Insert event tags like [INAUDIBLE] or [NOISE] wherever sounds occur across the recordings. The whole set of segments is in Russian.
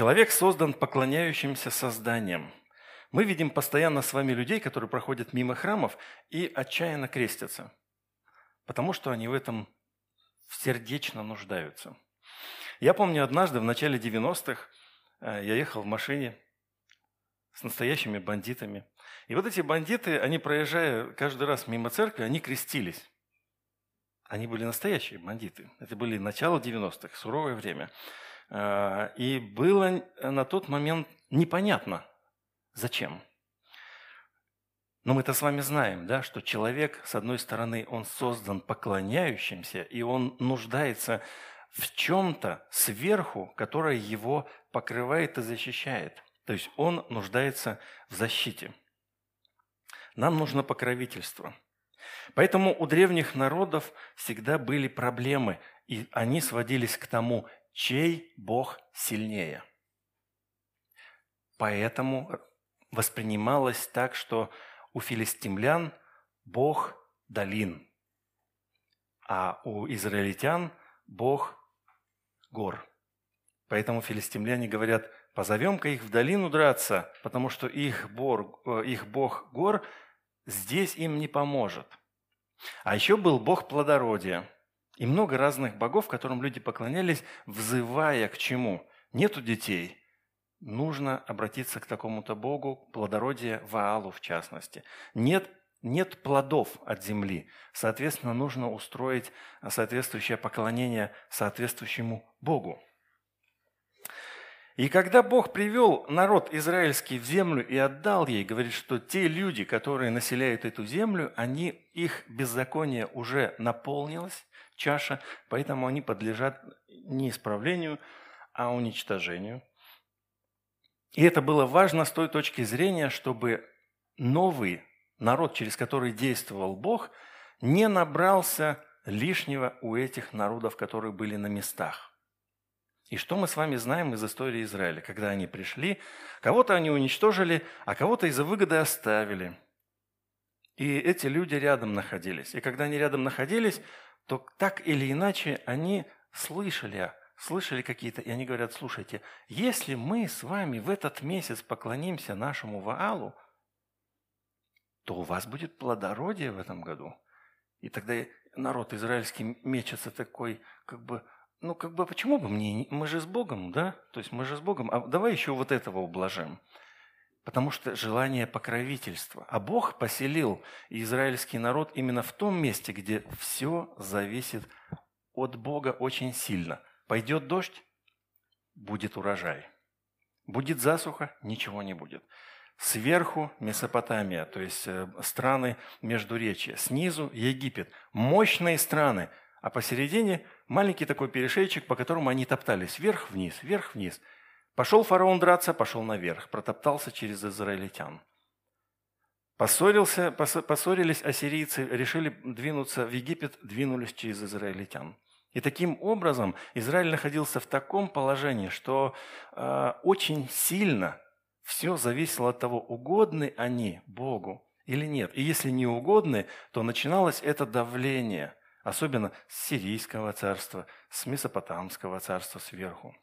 Человек создан поклоняющимся созданием. Мы видим постоянно с вами людей, которые проходят мимо храмов и отчаянно крестятся, потому что они в этом сердечно нуждаются. Я помню однажды в начале 90-х э, я ехал в машине с настоящими бандитами. И вот эти бандиты, они проезжая каждый раз мимо церкви, они крестились. Они были настоящие бандиты. Это были начало 90-х, суровое время. А, и было на тот момент непонятно, зачем. Но мы-то с вами знаем, да, что человек, с одной стороны, он создан поклоняющимся, и он нуждается в чем-то сверху, которое его покрывает и защищает. То есть он нуждается в защите. Нам нужно покровительство – Поэтому у древних народов всегда были проблемы, и они сводились к тому, чей Бог сильнее. Поэтому воспринималось так, что у филистимлян Бог долин, а у израильтян Бог гор. Поэтому филистимляне говорят, позовем-ка их в долину драться, потому что их, бор, э, их Бог гор здесь им не поможет. А еще был бог плодородия и много разных богов, которым люди поклонялись, взывая к чему? Нету детей. Нужно обратиться к такому-то богу, плодородия Ваалу в частности. Нет нет плодов от земли. Соответственно, нужно устроить соответствующее поклонение соответствующему Богу. И когда Бог привел народ израильский в землю и отдал ей, говорит, что те люди, которые населяют эту землю, они, их беззаконие уже наполнилось, чаша, поэтому они подлежат не исправлению, а уничтожению. И это было важно с той точки зрения, чтобы новый народ, через который действовал Бог, не набрался лишнего у этих народов, которые были на местах. И что мы с вами знаем из истории Израиля? Когда они пришли, кого-то они уничтожили, а кого-то из-за выгоды оставили. И эти люди рядом находились. И когда они рядом находились, то так или иначе они слышали, слышали какие-то, и они говорят, слушайте, если мы с вами в этот месяц поклонимся нашему Ваалу, то у вас будет плодородие в этом году. И тогда народ израильский мечется такой, как бы, ну, как бы, почему бы мне, мы же с Богом, да? То есть мы же с Богом, а давай еще вот этого ублажим. Потому что желание покровительства. А Бог поселил израильский народ именно в том месте, где все зависит от Бога очень сильно. Пойдет дождь, будет урожай. Будет засуха, ничего не будет. Сверху Месопотамия, то есть э, страны Междуречия. Снизу Египет. Мощные страны. А посередине маленький такой перешейчик, по которому они топтались вверх-вниз, вверх-вниз. Пошел фараон драться, пошел наверх, протоптался через израильтян. Поссорился, поссорились ассирийцы, решили двинуться в Египет, двинулись через израильтян. И таким образом Израиль находился в таком положении, что э, очень сильно все зависело от того, угодны они Богу или нет. И если не угодны, то начиналось это давление – особенно с Сирийского царства, с Месопотамского царства сверху.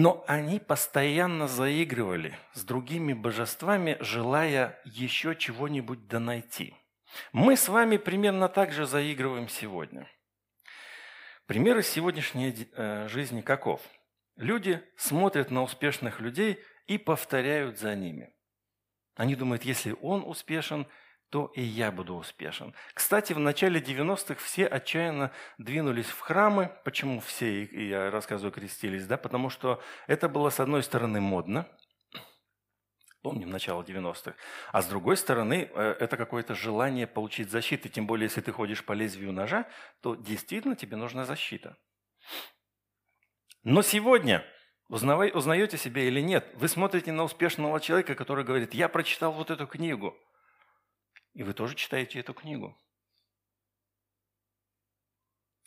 Но они постоянно заигрывали с другими божествами, желая еще чего-нибудь донайти. Мы с вами примерно так же заигрываем сегодня. Примеры сегодняшней э, жизни каков? Люди смотрят на успешных людей и повторяют за ними. Они думают, если он успешен, то и я буду успешен. Кстати, в начале 90-х все отчаянно двинулись в храмы. Почему все, я рассказываю, крестились? Да? Потому что это было, с одной стороны, модно. Помним начало 90-х. А с другой стороны, э, это какое-то желание получить защиту. Тем более, если ты ходишь по лезвию ножа, то действительно тебе нужна защита. Но сегодня узнаете себя или нет, вы смотрите на успешного человека, который говорит, я прочитал вот эту книгу – и вы тоже читаете эту книгу.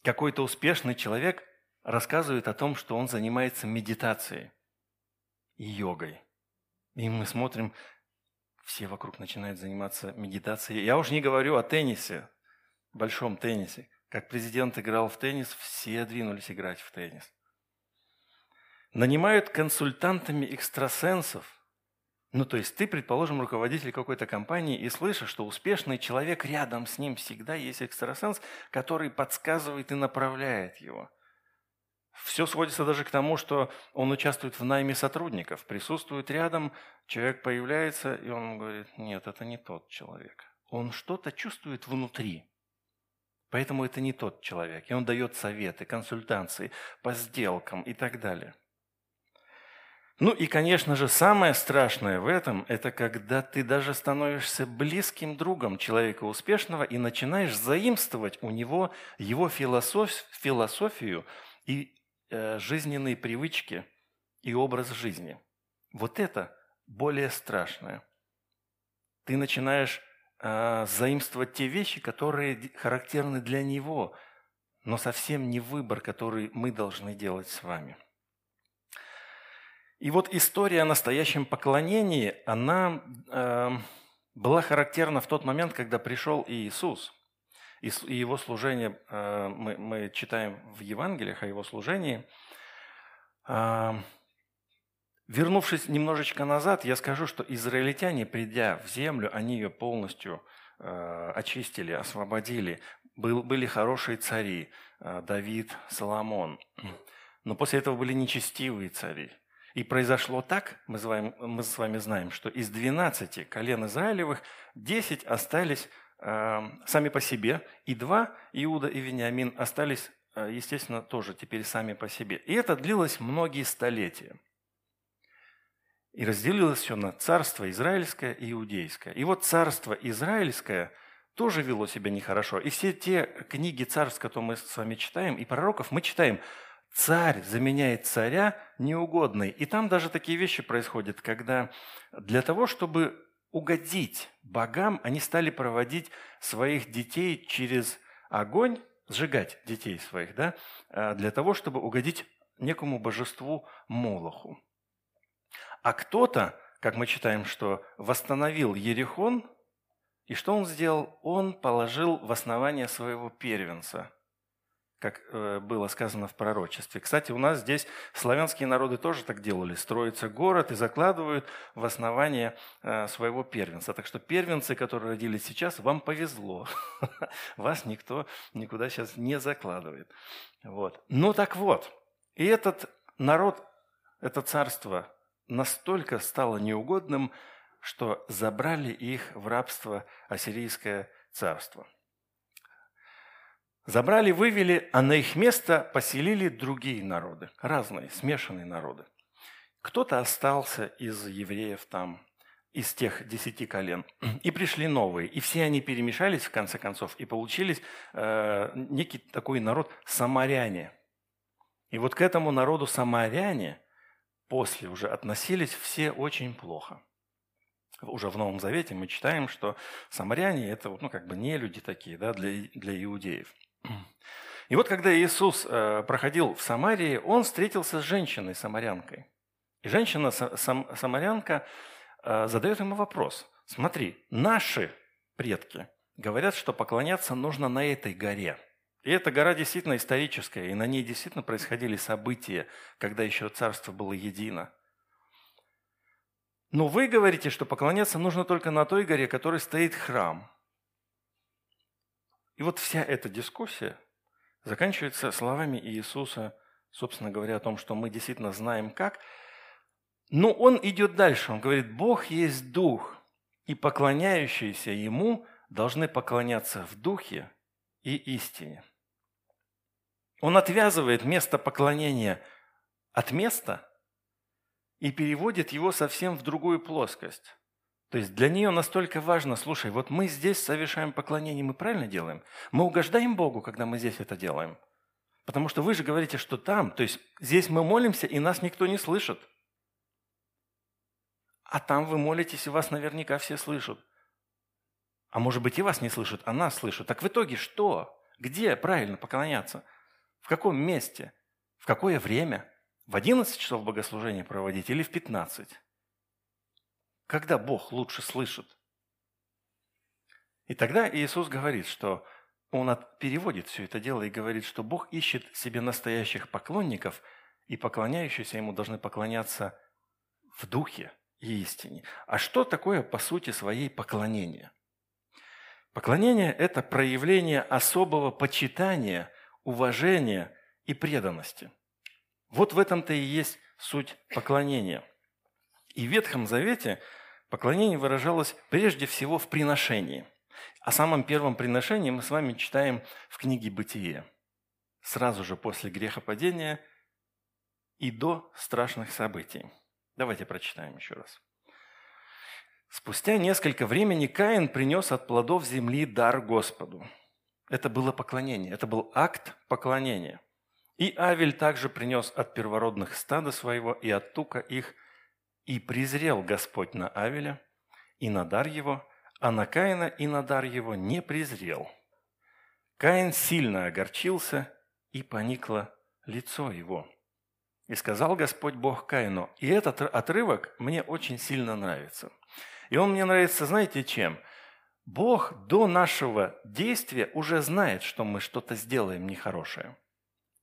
Какой-то успешный человек рассказывает о том, что он занимается медитацией и йогой. И мы смотрим, все вокруг начинают заниматься медитацией. Я уже не говорю о теннисе, большом теннисе. Как президент играл в теннис, все двинулись играть в теннис. нанимают консультантами экстрасенсов. Ну, то есть ты, предположим, руководитель какой-то компании и слышишь, что успешный человек рядом с ним всегда есть экстрасенс, который подсказывает и направляет его. Все сводится даже к тому, что он участвует в найме сотрудников, присутствует рядом, человек появляется, и он говорит, нет, это не тот человек. Он что-то чувствует внутри. Поэтому это не тот человек. И он дает советы, консультации по сделкам и так далее. Ну и, конечно же, самое страшное в этом – это когда ты даже становишься близким другом человека успешного и начинаешь заимствовать у него его философ, философию и э, жизненные привычки и образ жизни. Вот это более страшное. Ты начинаешь э, заимствовать те вещи, которые характерны для него, но совсем не выбор, который мы должны делать с вами – и вот история о настоящем поклонении, она э, была характерна в тот момент, когда пришел Иисус. И, его служение, э, мы, мы читаем в Евангелиях о его служении. Э, вернувшись немножечко назад, я скажу, что израильтяне, придя в землю, они ее полностью э, очистили, освободили. Был, были хорошие цари, э, Давид, Соломон. Но после этого были нечестивые цари – и произошло так, мы с, вами, мы с вами знаем, что из 12 колен Израилевых 10 остались э, сами по себе, и два, Иуда и Вениамин, остались, э, естественно, тоже теперь сами по себе. И это длилось многие столетия. И разделилось все на царство израильское и иудейское. И вот царство израильское тоже вело себя нехорошо. И все те книги царств, которые мы с вами читаем, и пророков, мы читаем – царь заменяет царя неугодный. И там даже такие вещи происходят, когда для того, чтобы угодить богам, они стали проводить своих детей через огонь, сжигать детей своих, да, а, для того, чтобы угодить некому божеству Молоху. А кто-то, как мы читаем, что восстановил Ерехон, и что он сделал? Он положил в основание своего первенца – как э, было сказано в пророчестве. Кстати, у нас здесь славянские народы тоже так делали. Строится город и закладывают в основание э, своего первенца. Так что первенцы, которые родились сейчас, вам повезло. [LAUGHS] Вас никто никуда сейчас не закладывает. Вот. Ну так вот, и этот народ, это царство настолько стало неугодным, что забрали их в рабство ассирийское царство – Забрали, вывели, а на их место поселили другие народы, разные, смешанные народы. Кто-то остался из евреев там, из тех десяти колен, и пришли новые. И все они перемешались, в конце концов, и получились э, некий такой народ самаряне. И вот к этому народу самаряне после уже относились все очень плохо. Уже в Новом Завете мы читаем, что самаряне – это ну, как бы не люди такие да, для, для иудеев. И вот когда Иисус э, проходил в Самарии, он встретился с женщиной-самарянкой. И женщина-самарянка э, задает ему вопрос. Смотри, наши предки говорят, что поклоняться нужно на этой горе. И эта гора действительно историческая, и на ней действительно происходили события, когда еще царство было едино. Но вы говорите, что поклоняться нужно только на той горе, которой стоит храм – и вот вся эта дискуссия заканчивается словами Иисуса, собственно говоря, о том, что мы действительно знаем как. Но он идет дальше. Он говорит, Бог есть Дух, и поклоняющиеся Ему должны поклоняться в Духе и истине. Он отвязывает место поклонения от места и переводит его совсем в другую плоскость. То есть для нее настолько важно, слушай, вот мы здесь совершаем поклонение, мы правильно делаем? Мы угождаем Богу, когда мы здесь это делаем. Потому что вы же говорите, что там, то есть здесь мы молимся, и нас никто не слышит. А там вы молитесь, и вас наверняка все слышат. А может быть и вас не слышат, а нас слышат. Так в итоге что? Где правильно поклоняться? В каком месте? В какое время? В 11 часов богослужения проводить или в 15? Когда Бог лучше слышит? И тогда Иисус говорит, что Он переводит все это дело и говорит, что Бог ищет себе настоящих поклонников и поклоняющиеся ему должны поклоняться в духе и истине. А что такое по сути своей поклонение? Поклонение – это проявление особого почитания, уважения и преданности. Вот в этом-то и есть суть поклонения. И в Ветхом Завете поклонение выражалось прежде всего в приношении. О самом первом приношении мы с вами читаем в книге «Бытие». Сразу же после грехопадения и до страшных событий. Давайте прочитаем еще раз. Спустя несколько времени Каин принес от плодов земли дар Господу. Это было поклонение, это был акт поклонения. И Авель также принес от первородных стада своего и от тука их, и презрел Господь на Авеля и на дар его, а на Каина и на дар его не презрел. Каин сильно огорчился, и поникло лицо его. И сказал Господь Бог Каину, и этот отрывок мне очень сильно нравится. И он мне нравится, знаете чем? Бог до нашего действия уже знает, что мы что-то сделаем нехорошее.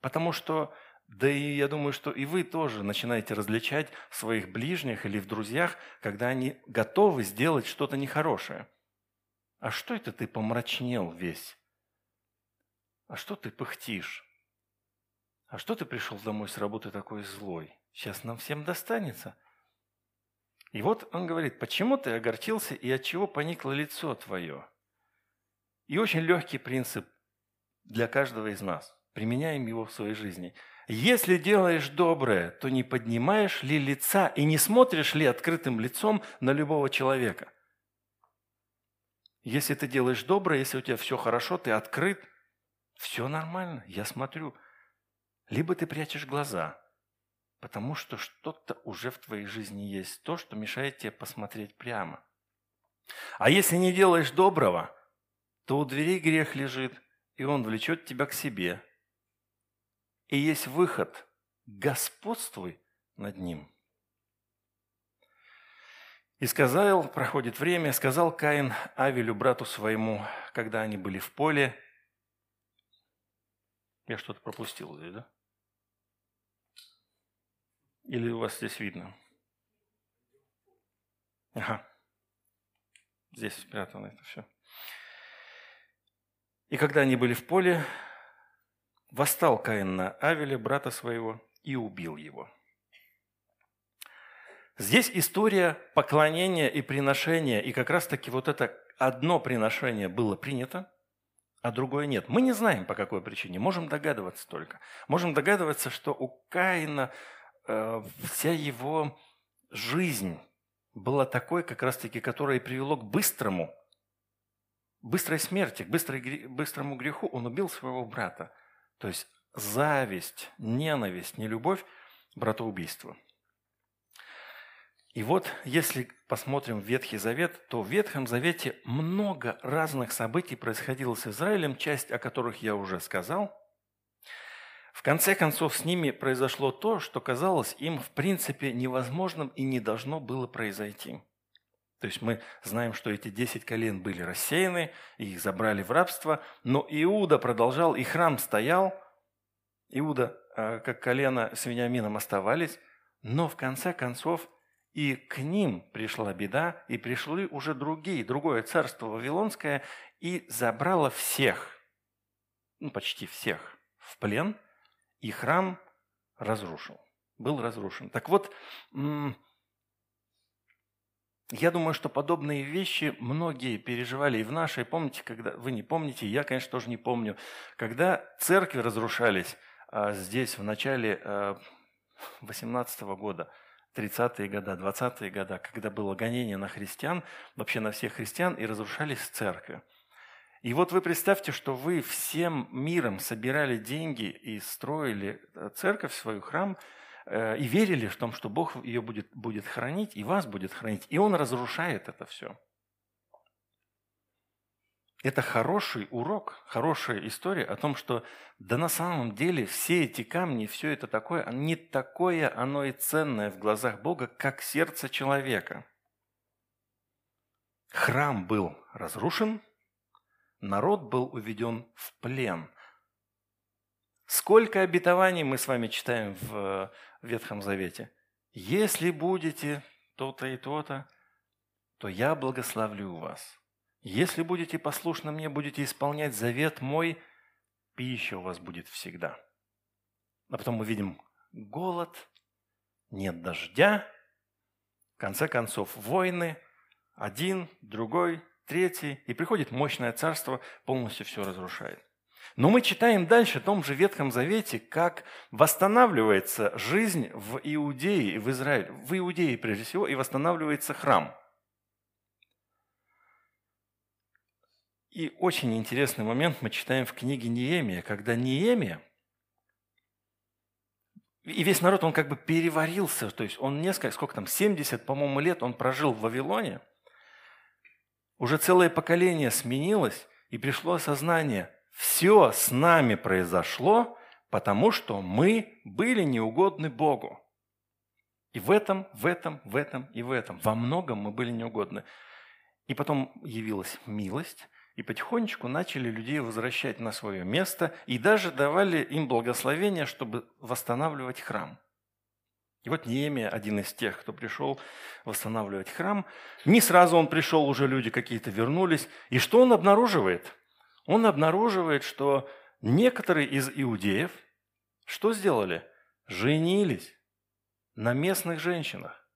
Потому что, да и я думаю, что и вы тоже начинаете различать в своих ближних или в друзьях, когда они готовы сделать что-то нехорошее. А что это ты помрачнел весь? А что ты пыхтишь? А что ты пришел домой с работы такой злой? Сейчас нам всем достанется. И вот он говорит, почему ты огорчился и от чего поникло лицо твое? И очень легкий принцип для каждого из нас. Применяем его в своей жизни. Если делаешь доброе, то не поднимаешь ли лица и не смотришь ли открытым лицом на любого человека? Если ты делаешь доброе, если у тебя все хорошо, ты открыт, все нормально, я смотрю – либо ты прячешь глаза, потому что что-то уже в твоей жизни есть, то, что мешает тебе посмотреть прямо. А если не делаешь доброго, то у дверей грех лежит, и он влечет тебя к себе. И есть выход – господствуй над ним. И сказал, проходит время, сказал Каин Авелю, брату своему, когда они были в поле. Я что-то пропустил здесь, да? Или у вас здесь видно? Ага. Здесь спрятано это все. И когда они были в поле, восстал Каин на Авеля, брата своего, и убил его. Здесь история поклонения и приношения, и как раз-таки вот это одно приношение было принято, а другое нет. Мы не знаем, по какой причине, можем догадываться только. Можем догадываться, что у Каина Э, вся его жизнь была такой, как раз-таки, которая привело к быстрому, быстрой смерти, к быстрой, быстрому греху. Он убил своего брата. То есть зависть, ненависть, нелюбовь, братоубийство. И вот, если посмотрим Ветхий Завет, то в Ветхом Завете много разных событий происходило с Израилем, часть о которых я уже сказал – в конце концов, с ними произошло то, что казалось им в принципе невозможным и не должно было произойти. То есть мы знаем, что эти десять колен были рассеяны, их забрали в рабство, но Иуда продолжал, и храм стоял, Иуда, а, как колено с Вениамином оставались, но в конце концов и к ним пришла беда, и пришли уже другие, другое царство Вавилонское, и забрало всех, ну почти всех, в плен – и храм разрушил, был разрушен. Так вот, я думаю, что подобные вещи многие переживали и в нашей. Помните, когда вы не помните, я, конечно, тоже не помню, когда церкви разрушались а, здесь в начале 18 а, года, 30-е годы, 20-е годы, когда было гонение на христиан, вообще на всех христиан, и разрушались церкви. И вот вы представьте, что вы всем миром собирали деньги и строили э, церковь, свой храм, и верили в том, что Бог ее будет, будет хранить, и вас будет хранить. И Он разрушает это все. Это хороший урок, хорошая история о том, что да на самом деле все эти камни, все это такое, не такое оно и ценное в глазах Бога, как сердце человека. Храм был разрушен – народ был уведен в плен. Сколько обетований мы с вами читаем в Ветхом Завете. Если будете то-то и то-то, то я благословлю вас. Если будете послушны мне, будете исполнять завет мой, пища у вас будет всегда. А потом мы видим голод, нет дождя, в конце концов войны, один, другой, третий, и приходит мощное царство, полностью все разрушает. Но мы читаем дальше в том же Ветхом Завете, как восстанавливается жизнь в Иудее, в Израиле, в Иудее прежде всего, и восстанавливается храм. И очень интересный момент мы читаем в книге Неемия, когда Неемия, и весь народ, он как бы переварился, то есть он несколько, сколько там, 70, по-моему, лет он прожил в Вавилоне, уже целое поколение сменилось, и пришло осознание – все с нами произошло, потому что мы были неугодны Богу. И в этом, в этом, в этом и в этом. Во многом мы были неугодны. И потом явилась милость, и потихонечку начали людей возвращать на свое место, и даже давали им благословение, чтобы восстанавливать храм. И вот Неемия, один из тех, кто пришел восстанавливать храм, не сразу он пришел, уже люди какие-то вернулись. И что он обнаруживает? Он обнаруживает, что некоторые из иудеев что сделали? Женились на местных женщинах.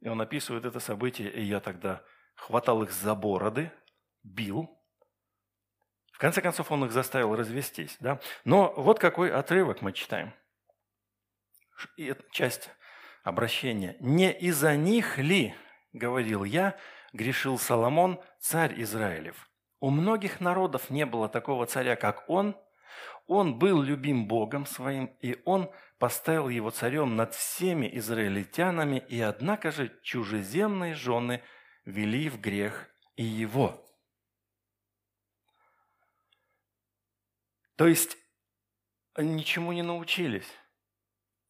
И он описывает это событие, и я тогда хватал их за бороды, бил. В конце концов, он их заставил развестись. Да? Но вот какой отрывок мы читаем. И это часть обращения. «Не из-за них ли, — говорил я, — грешил Соломон, царь Израилев, у многих народов не было такого царя, как он. Он был любим Богом своим, и он поставил его царем над всеми израильтянами, и однако же чужеземные жены вели в грех и его. То есть ничему не научились.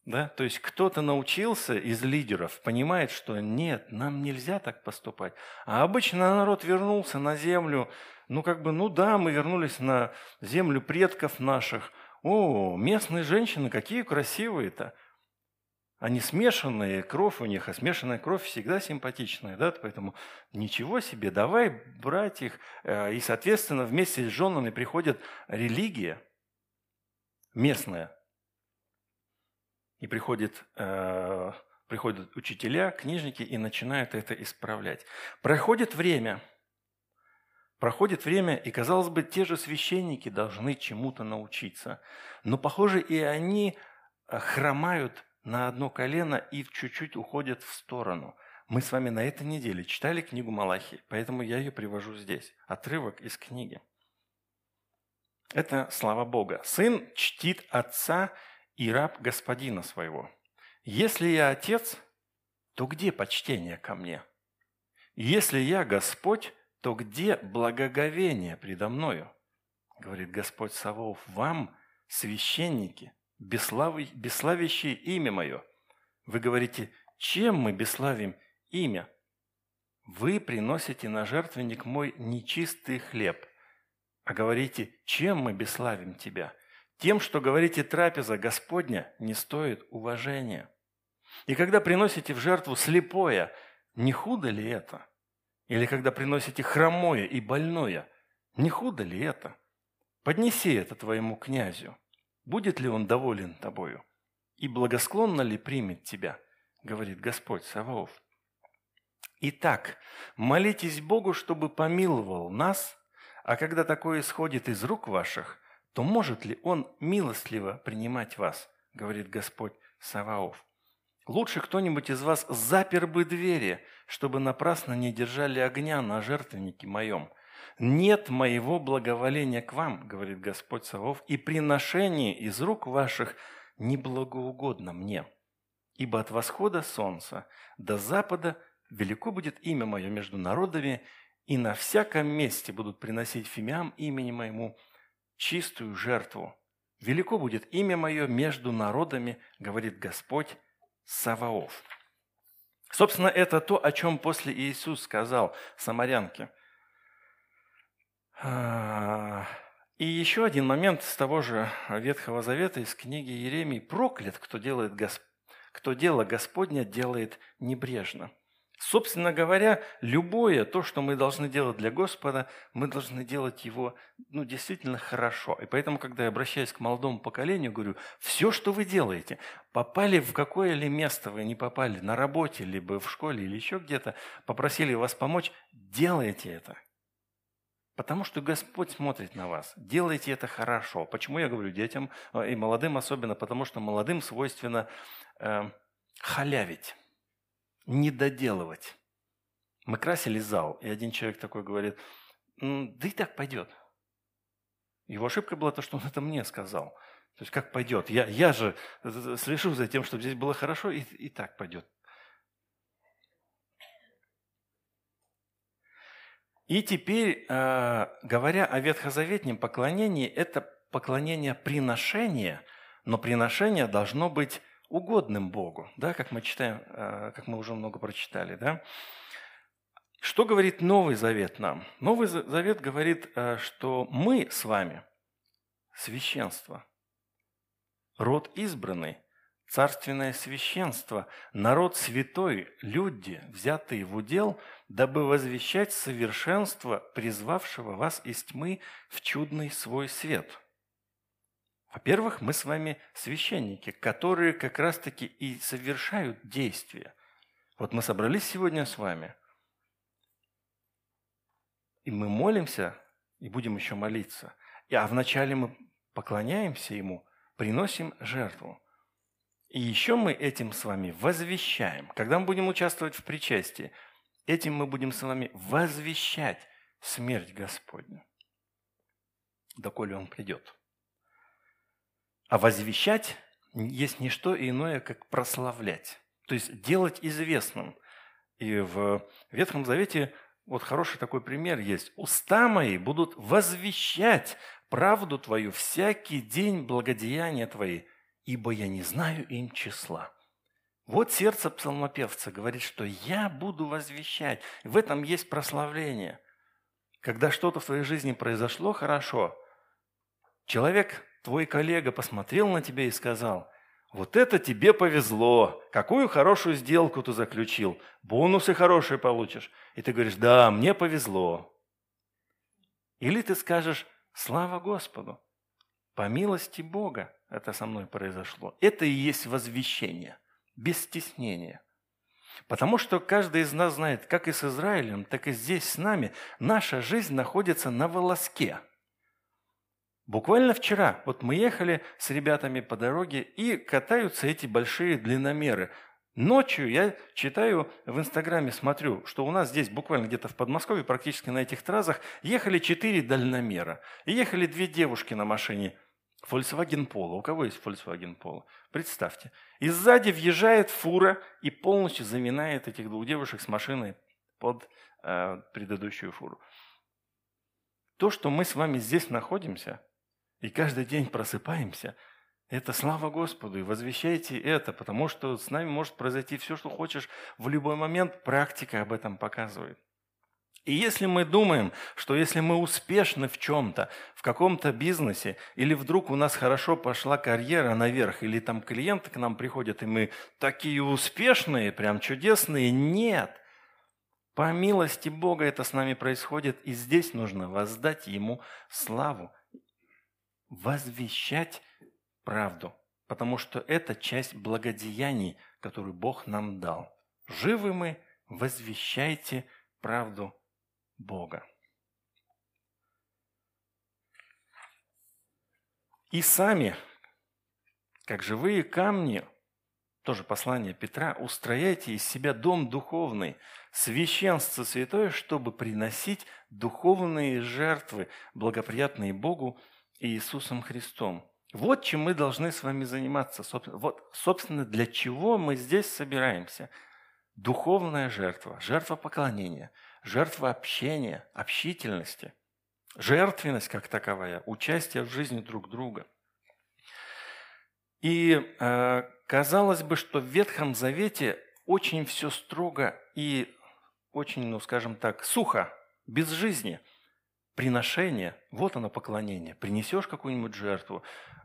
Да? То есть кто-то научился из лидеров, понимает, что нет, нам нельзя так поступать. А обычно народ вернулся на землю, ну как бы, ну да, мы вернулись на землю предков наших. О, местные женщины, какие красивые-то. Они смешанные, кровь у них, а смешанная кровь всегда симпатичная, да, поэтому ничего себе, давай брать их. Э, и, соответственно, вместе с женами приходит религия местная, и приходит, э, приходят учителя, книжники и начинают это исправлять. Проходит время. Проходит время, и, казалось бы, те же священники должны чему-то научиться. Но, похоже, и они э, хромают на одно колено и чуть-чуть уходят в сторону. Мы с вами на этой неделе читали книгу Малахи, поэтому я ее привожу здесь. Отрывок из книги. Это слава Бога. Сын чтит отца и раб господина своего. Если я отец, то где почтение ко мне? Если я Господь, то где благоговение предо мною? Говорит Господь Савов, вам, священники, бесславящие имя мое. Вы говорите, чем мы бесславим имя? Вы приносите на жертвенник мой нечистый хлеб, а говорите, чем мы бесславим тебя? Тем, что говорите трапеза Господня, не стоит уважения. И когда приносите в жертву слепое, не худо ли это? Или когда приносите хромое и больное, не худо ли это? Поднеси это твоему князю. Будет ли он доволен тобою? И благосклонно ли примет тебя? Говорит Господь Саваоф. Итак, молитесь Богу, чтобы помиловал нас, а когда такое исходит из рук ваших – то может ли Он милостливо принимать вас, говорит Господь Саваоф. Лучше кто-нибудь из вас запер бы двери, чтобы напрасно не держали огня на жертвеннике моем. Нет моего благоволения к вам, говорит Господь Саваоф, и приношение из рук ваших неблагоугодно мне. Ибо от восхода солнца до запада велико будет имя мое между народами, и на всяком месте будут приносить фимиам имени моему, чистую жертву. Велико будет имя мое между народами, говорит Господь Саваоф. Собственно, это то, о чем после Иисус сказал самарянке. «А, И еще один момент с того же Ветхого Завета, из книги Еремии. «Проклят, кто, делает Госп... кто дело Господня делает небрежно». Собственно говоря, любое то, что мы должны делать для Господа, мы должны делать его ну, действительно хорошо. И поэтому, когда я обращаюсь к молодому поколению, говорю, все, что вы делаете, попали в какое ли место вы не попали, на работе, либо в школе, или еще где-то, попросили вас помочь, делайте это. Потому что Господь смотрит на вас. Делайте это хорошо. Почему я говорю детям э, и молодым особенно? Потому что молодым свойственно э, халявить не доделывать. Мы красили зал, и один человек такой говорит, да и так пойдет. Его ошибка была то, что он это мне сказал. То есть как пойдет? Я, я же слежу за тем, чтобы здесь было хорошо, и, и так пойдет. И теперь, э, говоря о ветхозаветнем поклонении, это поклонение приношения, но приношение должно быть угодным Богу, да, как мы читаем, э, как мы уже много прочитали, да. Что говорит Новый Завет нам? Новый Завет говорит, э, что мы с вами священство, род избранный, царственное священство, народ святой, люди, взятые в удел, дабы возвещать совершенство призвавшего вас из тьмы в чудный свой свет – во-первых, мы с вами священники, которые как раз-таки и совершают действия. Вот мы собрались сегодня с вами, и мы молимся, и будем еще молиться. А вначале мы поклоняемся Ему, приносим жертву. И еще мы этим с вами возвещаем. Когда мы будем участвовать в причастии, этим мы будем с вами возвещать смерть Господню, доколе Он придет. А возвещать есть не что иное, как прославлять. То есть делать известным. И в Ветхом Завете вот хороший такой пример есть. «Уста мои будут возвещать правду Твою всякий день благодеяния Твои, ибо я не знаю им числа». Вот сердце псалмопевца говорит, что я буду возвещать. В этом есть прославление. Когда что-то в твоей жизни произошло хорошо, человек твой коллега посмотрел на тебя и сказал, вот это тебе повезло, какую хорошую сделку ты заключил, бонусы хорошие получишь. И ты говоришь, да, мне повезло. Или ты скажешь, слава Господу, по милости Бога это со мной произошло. Это и есть возвещение, без стеснения. Потому что каждый из нас знает, как и с Израилем, так и здесь с нами, наша жизнь находится на волоске – Буквально вчера, вот мы ехали с ребятами по дороге, и катаются эти большие длинномеры. Ночью я читаю в Инстаграме, смотрю, что у нас здесь буквально где-то в Подмосковье, практически на этих трассах, ехали четыре дальномера. И ехали две девушки на машине Volkswagen Polo. У кого есть Volkswagen Polo? Представьте. И сзади въезжает фура и полностью заминает этих двух девушек с машиной под э, предыдущую фуру. То, что мы с вами здесь находимся – и каждый день просыпаемся, это слава Господу, и возвещайте это, потому что с нами может произойти все, что хочешь в любой момент, практика об этом показывает. И если мы думаем, что если мы успешны в чем-то, в каком-то бизнесе, или вдруг у нас хорошо пошла карьера наверх, или там клиенты к нам приходят, и мы такие успешные, прям чудесные, нет. По милости Бога это с нами происходит, и здесь нужно воздать Ему славу возвещать правду, потому что это часть благодеяний, которую Бог нам дал. Живы мы, возвещайте правду Бога. И сами, как живые камни, тоже послание Петра, устрояйте из себя дом духовный, священство святое, чтобы приносить духовные жертвы, благоприятные Богу Иисусом Христом. Вот чем мы должны с вами заниматься. Вот, собственно, для чего мы здесь собираемся. Духовная жертва, жертва поклонения, жертва общения, общительности, жертвенность как таковая, участие в жизни друг друга. И э, казалось бы, что в Ветхом Завете очень все строго и очень, ну скажем так, сухо, без жизни – приношение, вот оно поклонение. Принесешь какую-нибудь жертву,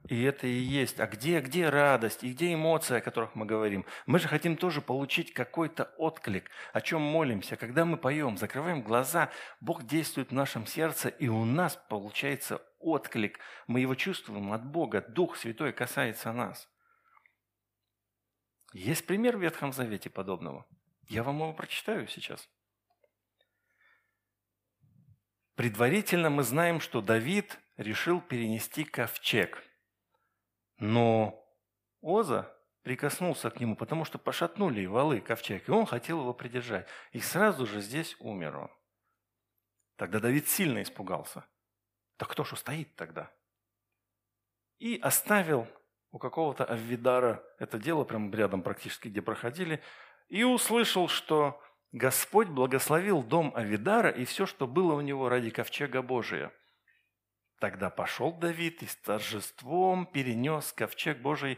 и это и есть. А где, где радость, и где эмоции, о которых мы говорим? Мы же хотим тоже получить какой-то отклик, о чем молимся. Когда мы поем, закрываем глаза, Бог действует в нашем сердце, и у нас получается отклик. Мы его чувствуем от Бога. Дух Святой касается нас. Есть пример в Ветхом Завете подобного. Я вам его прочитаю сейчас. Предварительно мы знаем, что Давид решил перенести ковчег. Но Оза прикоснулся к нему, потому что пошатнули валы ковчег, и он хотел его придержать. И сразу же здесь умер он. Тогда Давид сильно испугался. Так кто же стоит тогда? И оставил у какого-то Аввидара это дело, прямо рядом практически, где проходили, и услышал, что Господь благословил дом Авидара и все, что было у него ради ковчега Божия. Тогда пошел Давид и с торжеством перенес ковчег Божий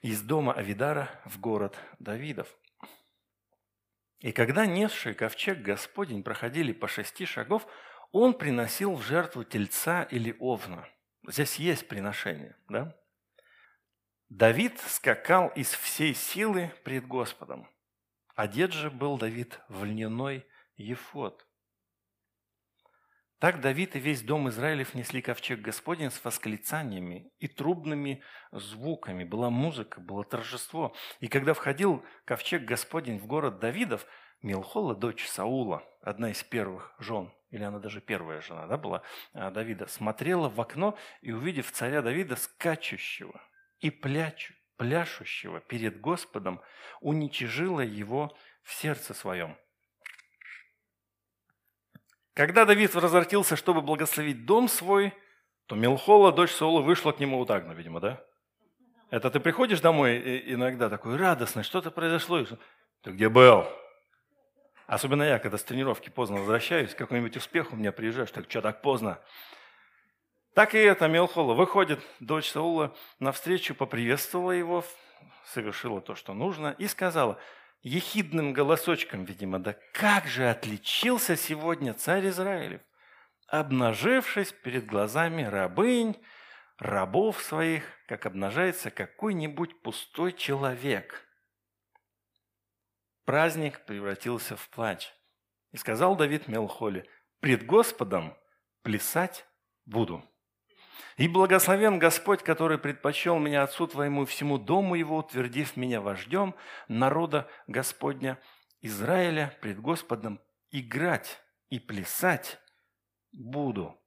из дома Авидара в город Давидов. И когда несшие ковчег Господень проходили по шести шагов, он приносил в жертву тельца или овна. Здесь есть приношение, да? Давид скакал из всей силы пред Господом. Одет же был Давид в льняной ефод. Так Давид и весь дом Израилев несли ковчег Господень с восклицаниями и трубными звуками. Была музыка, было торжество. И когда входил ковчег Господень в город Давидов, Милхола, дочь Саула, одна из первых жен, или она даже первая жена да, была а, Давида, смотрела в окно и, увидев царя Давида, скачущего и плячу, пляшущего перед Господом, уничижила его в сердце своем. Когда Давид возвратился, чтобы благословить дом свой, то Мелхола, дочь Саула, вышла к нему вот так, ну, видимо, да? Это ты приходишь домой иногда такой радостный, что-то произошло. Ты где был? Особенно я, когда с тренировки поздно возвращаюсь, какой-нибудь успех у меня приезжаешь, так что так поздно? Так и это Мелхола. Выходит дочь Саула навстречу, поприветствовала его, совершила то, что нужно, и сказала ехидным голосочком, видимо, да как же отличился сегодня царь Израилев, обнажившись перед глазами рабынь, рабов своих, как обнажается какой-нибудь пустой человек. Праздник превратился в плач. И сказал Давид Мелхоле, «Пред Господом плясать буду». И благословен Господь, который предпочел меня отцу твоему и всему дому его, утвердив меня вождем народа Господня Израиля пред Господом, играть и плясать буду.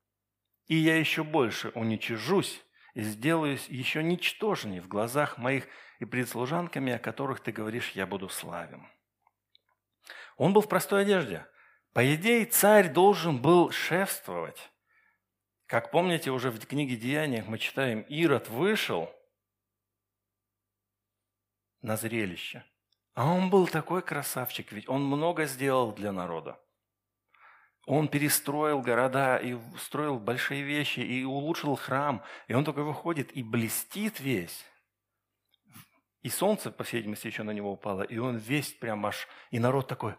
И я еще больше уничижусь и сделаюсь еще ничтожней в глазах моих и пред служанками, о которых ты говоришь, я буду славен. Он был в простой одежде. По идее, царь должен был шефствовать. Как помните, уже в книге Деяниях мы читаем, Ирод вышел на зрелище. А он был такой красавчик, ведь он много сделал для народа. Он перестроил города и строил большие вещи, и улучшил храм. И он только выходит и блестит весь. И солнце, по всей видимости, еще на него упало, и он весь прям аж... И народ такой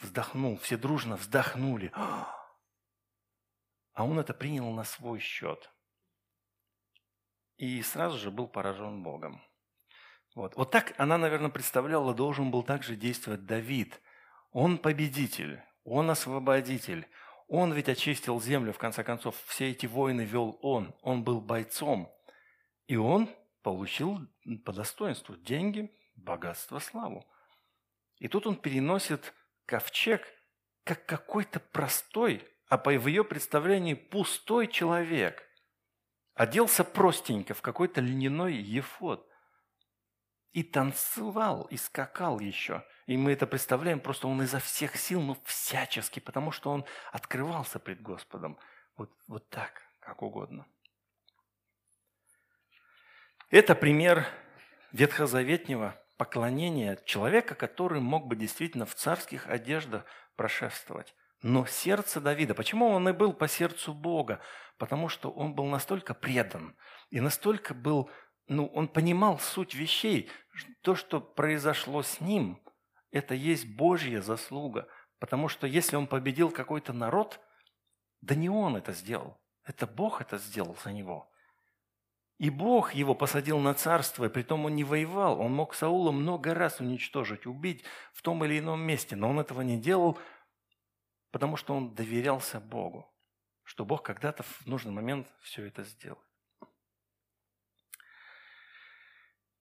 вздохнул, все дружно вздохнули. А он это принял на свой счет. И сразу же был поражен Богом. Вот. вот так она, наверное, представляла, должен был также действовать Давид. Он победитель, он освободитель. Он ведь очистил землю, в конце концов. Все эти войны вел он. Он был бойцом. И он получил по достоинству деньги, богатство, славу. И тут он переносит ковчег как какой-то простой а по ее представлении пустой человек оделся простенько в какой-то льняной ефод и танцевал, и скакал еще. И мы это представляем, просто он изо всех сил, ну всячески, потому что он открывался пред Господом. Вот, вот так, как угодно. Это пример ветхозаветнего поклонения человека, который мог бы действительно в царских одеждах прошествовать. Но сердце Давида, почему он и был по сердцу Бога? Потому что он был настолько предан и настолько был, ну, он понимал суть вещей. То, что произошло с ним, это есть Божья заслуга. Потому что если он победил какой-то народ, Да не он это сделал. Это Бог это сделал за него. И Бог его посадил на царство, и притом он не воевал. Он мог Саула много раз уничтожить, убить в том или ином месте, но он этого не делал, потому что он доверялся Богу, что Бог когда-то в нужный момент все это сделает.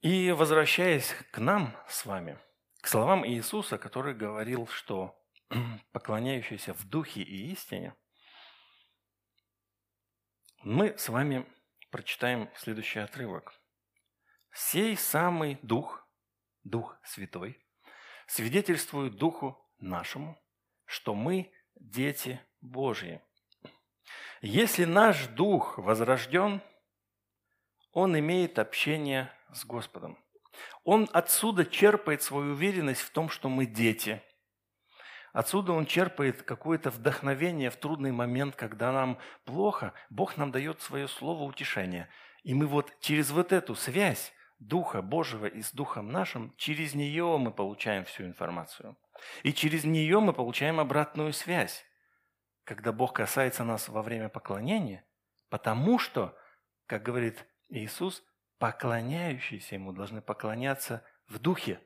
И возвращаясь к нам с вами, к словам Иисуса, который говорил, что [CLEARS THROAT] поклоняющиеся в духе и истине, мы с вами прочитаем следующий отрывок. «Сей самый Дух, Дух Святой, свидетельствует Духу нашему, что мы дети Божьи. Если наш Дух возрожден, он имеет общение с Господом. Он отсюда черпает свою уверенность в том, что мы дети. Отсюда он черпает какое-то вдохновение в трудный момент, когда нам плохо. Бог нам дает свое слово утешения. И мы вот через вот эту связь Духа Божьего и с Духом нашим, через нее мы получаем всю информацию. И через нее мы получаем обратную связь, когда Бог касается нас во время поклонения, потому что, как говорит Иисус, поклоняющиеся Ему должны поклоняться в Духе.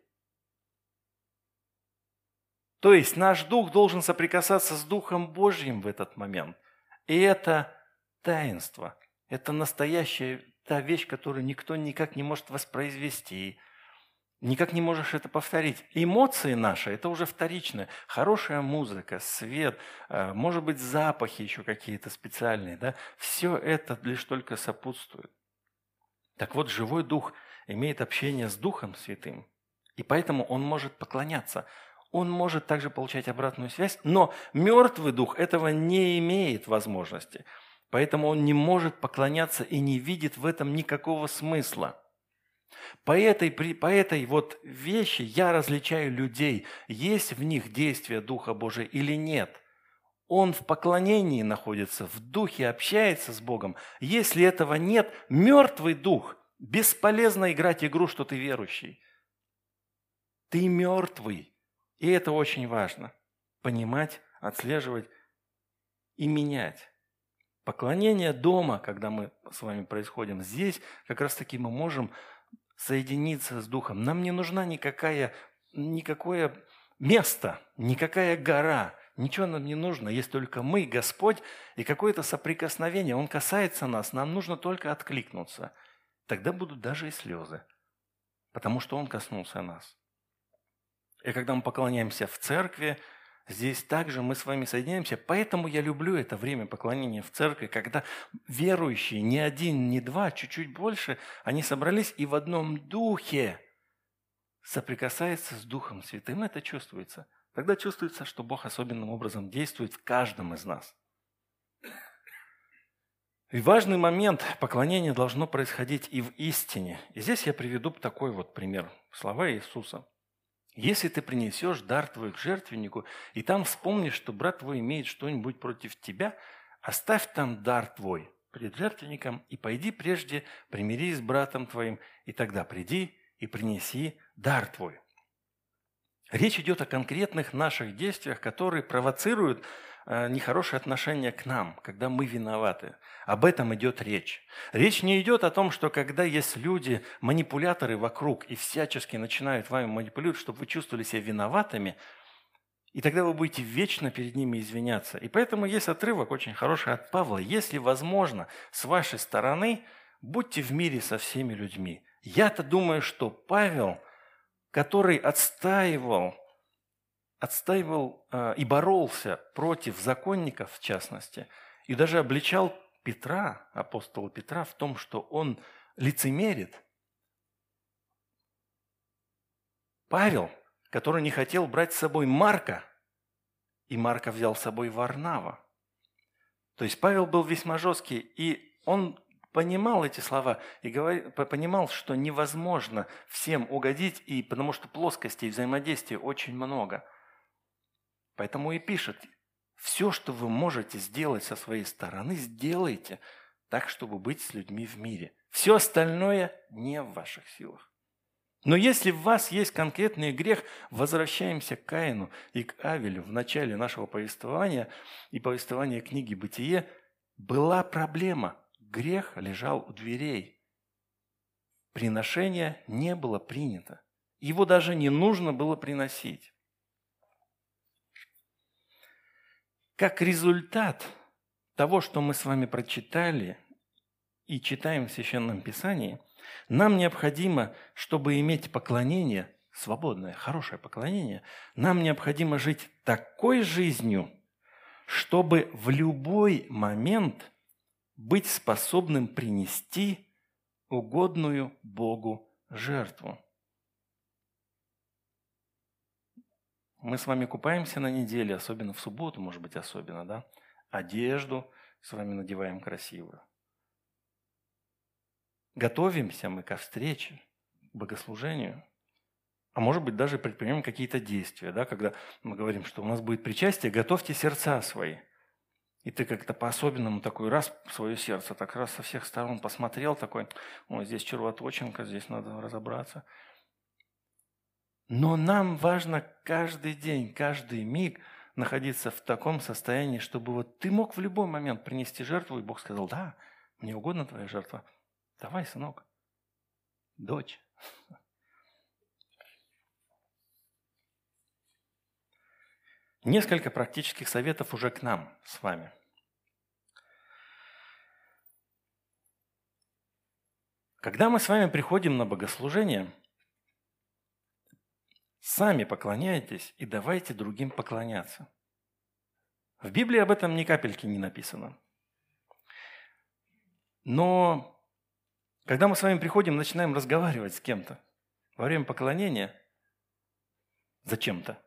То есть наш Дух должен соприкасаться с Духом Божьим в этот момент. И это таинство, это настоящая та вещь, которую никто никак не может воспроизвести, никак не можешь это повторить. Эмоции наши – это уже вторичное. Хорошая музыка, свет, э, может быть, запахи еще какие-то специальные. Да? Все это лишь только сопутствует. Так вот, живой дух имеет общение с Духом Святым, и поэтому он может поклоняться. Он может также получать обратную связь, но мертвый дух этого не имеет возможности. Поэтому он не может поклоняться и не видит в этом никакого смысла. По этой, по этой вот вещи я различаю людей, есть в них действие Духа Божия или нет. Он в поклонении находится, в духе общается с Богом. Если этого нет, мертвый дух. Бесполезно играть игру, что ты верующий. Ты мертвый. И это очень важно. Понимать, отслеживать и менять. Поклонение дома, когда мы с вами происходим здесь, как раз таки мы можем соединиться с Духом. Нам не нужна никакая, никакое место, никакая гора – Ничего нам не нужно, есть только мы, Господь, и какое-то соприкосновение. Он касается нас, нам нужно только откликнуться. Тогда будут даже и слезы, потому что Он коснулся нас. И когда мы поклоняемся в церкви, здесь также мы с вами соединяемся. Поэтому я люблю это время поклонения в церкви, когда верующие, не один, не два, чуть-чуть больше, они собрались и в одном духе соприкасаются с Духом Святым. Это чувствуется – Тогда чувствуется, что Бог особенным образом действует в каждом из нас. И важный момент поклонения должно происходить и в истине. И здесь я приведу такой вот пример. Слова Иисуса. «Если ты принесешь дар твой к жертвеннику, и там вспомнишь, что брат твой имеет что-нибудь против тебя, оставь там дар твой пред жертвенником и пойди прежде примирись с братом твоим, и тогда приди и принеси дар твой». Речь идет о конкретных наших действиях, которые провоцируют нехорошее отношение к нам, когда мы виноваты. Об этом идет речь. Речь не идет о том, что когда есть люди, манипуляторы вокруг, и всячески начинают вами манипулировать, чтобы вы чувствовали себя виноватыми, и тогда вы будете вечно перед ними извиняться. И поэтому есть отрывок очень хороший от Павла. Если возможно, с вашей стороны, будьте в мире со всеми людьми. Я-то думаю, что Павел – который отстаивал, отстаивал э, и боролся против законников, в частности, и даже обличал Петра, апостола Петра, в том, что он лицемерит. Павел, который не хотел брать с собой Марка, и Марка взял с собой Варнава. То есть Павел был весьма жесткий, и он понимал эти слова и понимал, что невозможно всем угодить, и потому что плоскостей взаимодействия очень много. Поэтому и пишет, все, что вы можете сделать со своей стороны, сделайте так, чтобы быть с людьми в мире. Все остальное не в ваших силах. Но если в вас есть конкретный грех, возвращаемся к Каину и к Авелю в начале нашего повествования и повествования книги «Бытие», была проблема. Грех лежал у дверей. Приношение не было принято. Его даже не нужно было приносить. Как результат того, что мы с вами прочитали и читаем в Священном Писании, нам необходимо, чтобы иметь поклонение, свободное, хорошее поклонение, нам необходимо жить такой жизнью, чтобы в любой момент быть способным принести угодную Богу жертву. Мы с вами купаемся на неделе, особенно в субботу, может быть, особенно, да? Одежду с вами надеваем красивую. Готовимся мы ко встрече, к богослужению. А может быть, даже предпримем какие-то действия, да? Когда мы говорим, что у нас будет причастие, готовьте сердца свои. И ты как-то по-особенному такой раз свое сердце, так раз со всех сторон посмотрел, такой, ой, здесь червоточинка, здесь надо разобраться – но нам важно каждый день, каждый миг находиться в таком состоянии, чтобы вот ты мог в любой момент принести жертву, и Бог сказал, да, мне угодно твоя жертва. Давай, сынок, дочь. Несколько практических советов уже к нам с вами. Когда мы с вами приходим на богослужение – Сами поклоняйтесь и давайте другим поклоняться. В Библии об этом ни капельки не написано. Но когда мы с вами приходим, начинаем разговаривать с кем-то во время поклонения зачем-то,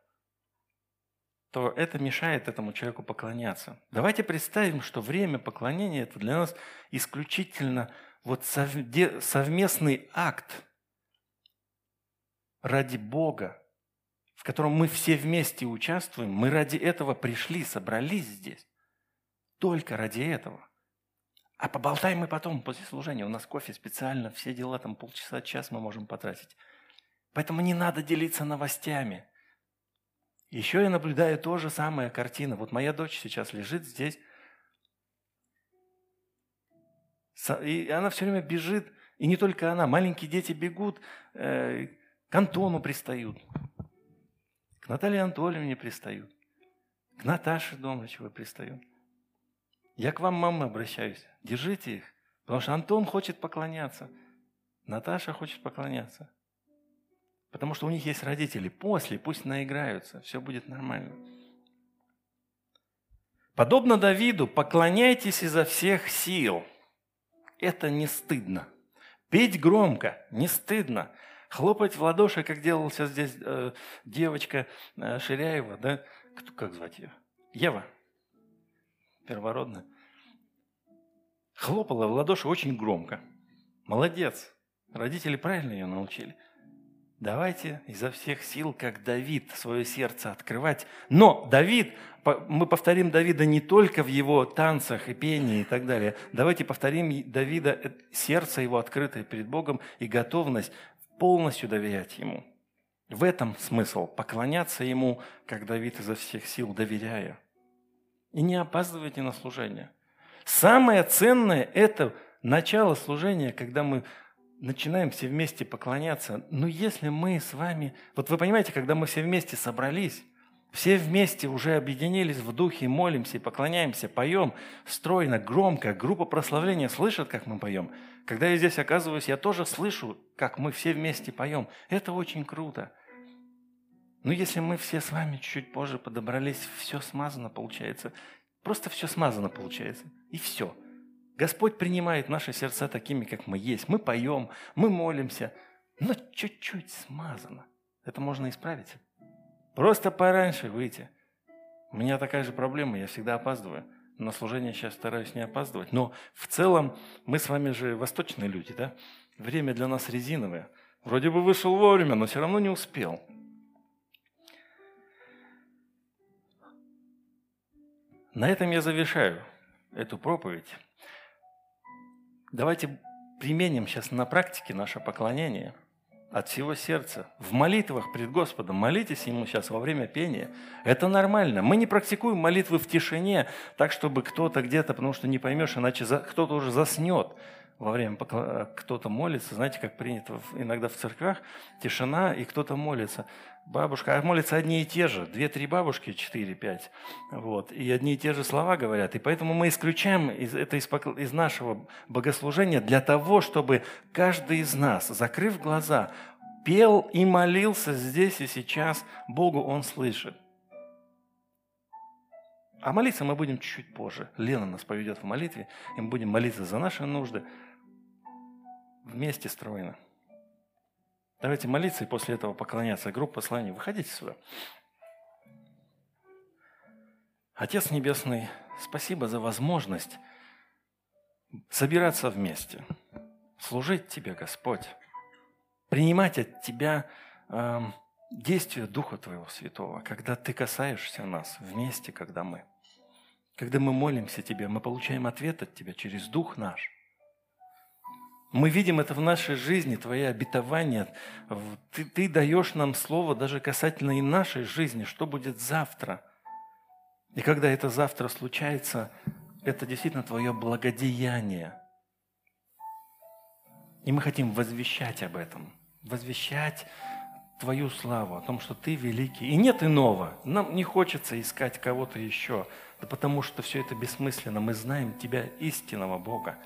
то это мешает этому человеку поклоняться. Давайте представим, что время поклонения – это для нас исключительно вот совместный акт ради Бога, в котором мы все вместе участвуем, мы ради этого пришли, собрались здесь. Только ради этого. А поболтаем мы потом, после служения. У нас кофе специально, все дела, там полчаса, час мы можем потратить. Поэтому не надо делиться новостями. Еще я наблюдаю то же самое картина. Вот моя дочь сейчас лежит здесь, и она все время бежит, и не только она, маленькие дети бегут, э, к Антону пристают. К Наталье Анатольевне пристают. К Наташе Домрачевой пристают. Я к вам, мама, обращаюсь. Держите их. Потому что Антон хочет поклоняться. Наташа хочет поклоняться. Потому что у них есть родители. После пусть наиграются. Все будет нормально. Подобно Давиду, поклоняйтесь изо всех сил. Это не стыдно. Петь громко не стыдно. Хлопать в ладоши, как делала сейчас здесь э, девочка э, Ширяева, да? Кто, как звать ее? Ева. Первородная. Хлопала в ладоши очень громко. Молодец. Родители правильно ее научили. Давайте изо всех сил, как Давид, свое сердце открывать. Но Давид, мы повторим Давида не только в его танцах и пении и так далее. Давайте повторим Давида, э, сердце его открытое перед Богом и готовность полностью доверять Ему. В этом смысл – поклоняться Ему, как Давид изо всех сил, доверяя. И не опаздывайте на служение. Самое ценное – это начало служения, когда мы начинаем все вместе поклоняться. Но если мы с вами... Вот вы понимаете, когда мы все вместе собрались, все вместе уже объединились в духе, молимся поклоняемся, поем стройно, громко, группа прославления слышит, как мы поем – когда я здесь оказываюсь, я тоже слышу, как мы все вместе поем. Это очень круто. Но если мы все с вами чуть позже подобрались, все смазано получается. Просто все смазано получается. И все. Господь принимает наши сердца такими, как мы есть. Мы поем, мы молимся, но чуть-чуть смазано. Это можно исправить. Просто пораньше выйти. У меня такая же проблема, я всегда опаздываю на служение сейчас стараюсь не опаздывать. Но в целом мы с вами же восточные люди, да? Время для нас резиновое. Вроде бы вышел вовремя, но все равно не успел. На этом я завершаю эту проповедь. Давайте применим сейчас на практике наше поклонение. От всего сердца, в молитвах пред Господом. Молитесь Ему сейчас во время пения. Это нормально. Мы не практикуем молитвы в тишине, так, чтобы кто-то где-то, потому что не поймешь, иначе кто-то уже заснет во время кто-то молится, знаете, как принято иногда в церквях, тишина, и кто-то молится. Бабушка, а молятся одни и те же, две-три бабушки, четыре-пять, вот, и одни и те же слова говорят. И поэтому мы исключаем из, это из, из нашего богослужения для того, чтобы каждый из нас, закрыв глаза, пел и молился здесь и сейчас, Богу он слышит. А молиться мы будем чуть-чуть позже. Лена нас поведет в молитве, и мы будем молиться за наши нужды вместе стройно. Давайте молиться и после этого поклоняться. Группа посланий, выходите сюда. Отец Небесный, спасибо за возможность собираться вместе, служить Тебе, Господь, принимать от Тебя э, действие Духа Твоего Святого, когда Ты касаешься нас вместе, когда мы. Когда мы молимся Тебе, мы получаем ответ от Тебя через Дух наш. Мы видим это в нашей жизни, Твои обетования. Ты, ты даешь нам слово даже касательно и нашей жизни, что будет завтра. И когда это завтра случается, это действительно Твое благодеяние. И мы хотим возвещать об этом, возвещать Твою славу, о том, что Ты великий. И нет иного. Нам не хочется искать кого-то еще, да потому что все это бессмысленно. Мы знаем Тебя, истинного Бога.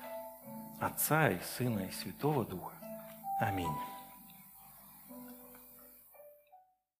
Отца и Сына и Святого Духа. Аминь.